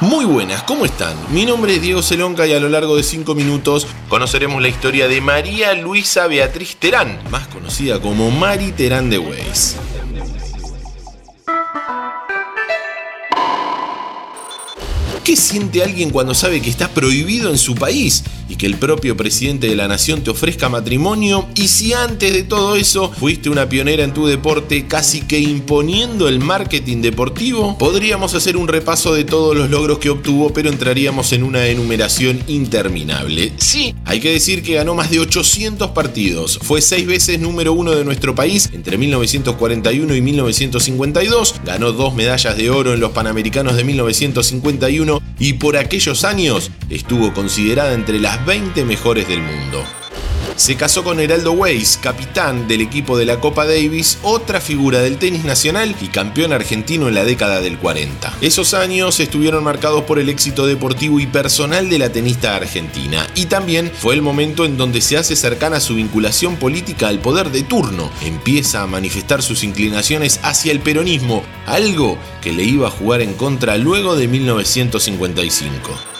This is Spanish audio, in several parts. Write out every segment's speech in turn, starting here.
Muy buenas, ¿cómo están? Mi nombre es Diego Celonca y a lo largo de 5 minutos conoceremos la historia de María Luisa Beatriz Terán, más conocida como Mari Terán de Weiss. ¿Qué siente alguien cuando sabe que está prohibido en su país y que el propio presidente de la nación te ofrezca matrimonio? Y si antes de todo eso fuiste una pionera en tu deporte casi que imponiendo el marketing deportivo, podríamos hacer un repaso de todos los logros que obtuvo, pero entraríamos en una enumeración interminable. Sí, hay que decir que ganó más de 800 partidos, fue seis veces número uno de nuestro país entre 1941 y 1952, ganó dos medallas de oro en los Panamericanos de 1951 y por aquellos años estuvo considerada entre las 20 mejores del mundo. Se casó con Heraldo Weiss, capitán del equipo de la Copa Davis, otra figura del tenis nacional y campeón argentino en la década del 40. Esos años estuvieron marcados por el éxito deportivo y personal de la tenista argentina, y también fue el momento en donde se hace cercana su vinculación política al poder de turno. Empieza a manifestar sus inclinaciones hacia el peronismo, algo que le iba a jugar en contra luego de 1955.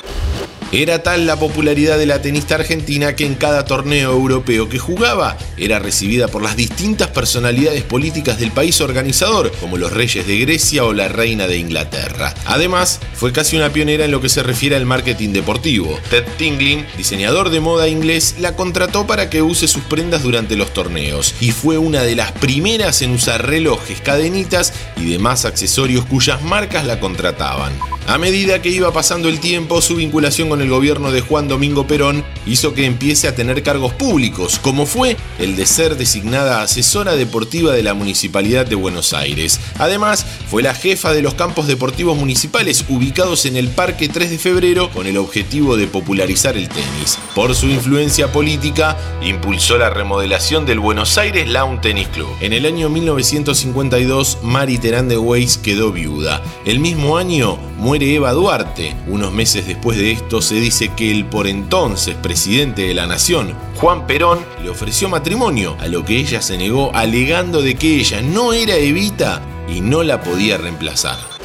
Era tal la popularidad de la tenista argentina que en cada torneo europeo que jugaba era recibida por las distintas personalidades políticas del país organizador, como los reyes de Grecia o la reina de Inglaterra. Además, fue casi una pionera en lo que se refiere al marketing deportivo. Ted Tinglin, diseñador de moda inglés, la contrató para que use sus prendas durante los torneos y fue una de las primeras en usar relojes, cadenitas y demás accesorios cuyas marcas la contrataban. A medida que iba pasando el tiempo, su vinculación con el gobierno de Juan Domingo Perón hizo que empiece a tener cargos públicos, como fue el de ser designada asesora deportiva de la Municipalidad de Buenos Aires. Además, fue la jefa de los campos deportivos municipales ubicados en el Parque 3 de Febrero con el objetivo de popularizar el tenis. Por su influencia política, impulsó la remodelación del Buenos Aires Lawn Tennis Club. En el año 1952, Mari Terán de Weiss quedó viuda. El mismo año muere Eva Duarte. Unos meses después de esto se dice que el por entonces presidente de la nación, Juan Perón, le ofreció matrimonio, a lo que ella se negó alegando de que ella no era Evita y no la podía reemplazar.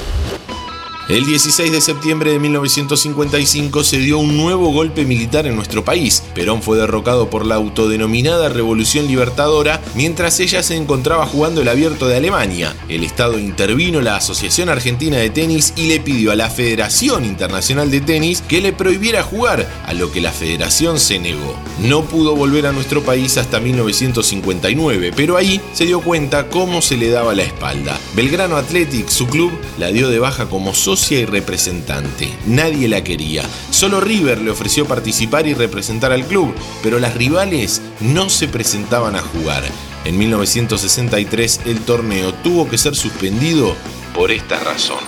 El 16 de septiembre de 1955 se dio un nuevo golpe militar en nuestro país. Perón fue derrocado por la autodenominada Revolución Libertadora mientras ella se encontraba jugando el abierto de Alemania. El Estado intervino la Asociación Argentina de Tenis y le pidió a la Federación Internacional de Tenis que le prohibiera jugar, a lo que la federación se negó. No pudo volver a nuestro país hasta 1959, pero ahí se dio cuenta cómo se le daba la espalda. Belgrano Athletic, su club, la dio de baja como socio y representante. Nadie la quería. Solo River le ofreció participar y representar al club, pero las rivales no se presentaban a jugar. En 1963 el torneo tuvo que ser suspendido por esta razón.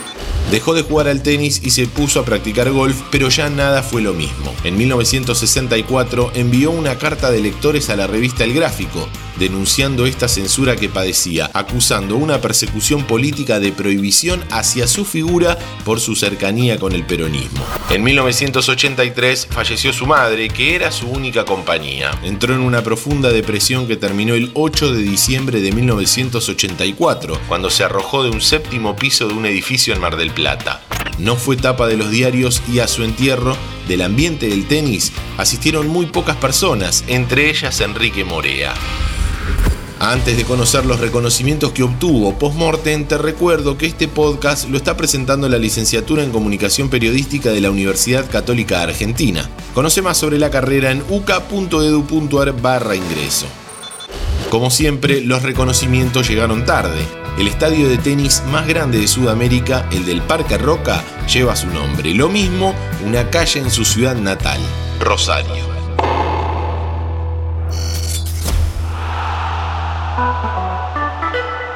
Dejó de jugar al tenis y se puso a practicar golf, pero ya nada fue lo mismo. En 1964 envió una carta de lectores a la revista El Gráfico, denunciando esta censura que padecía, acusando una persecución política de prohibición hacia su figura por su cercanía con el peronismo. En 1983 falleció su madre, que era su única compañía. Entró en una profunda depresión que terminó el 8 de diciembre de 1984, cuando se arrojó de un séptimo piso de un edificio en Mar del Plata. No fue tapa de los diarios y a su entierro del ambiente del tenis asistieron muy pocas personas, entre ellas Enrique Morea. Antes de conocer los reconocimientos que obtuvo post-mortem, te recuerdo que este podcast lo está presentando la licenciatura en Comunicación Periodística de la Universidad Católica Argentina. Conoce más sobre la carrera en uca.edu.ar barra ingreso. Como siempre, los reconocimientos llegaron tarde. El estadio de tenis más grande de Sudamérica, el del Parque Roca, lleva su nombre. Lo mismo, una calle en su ciudad natal, Rosario.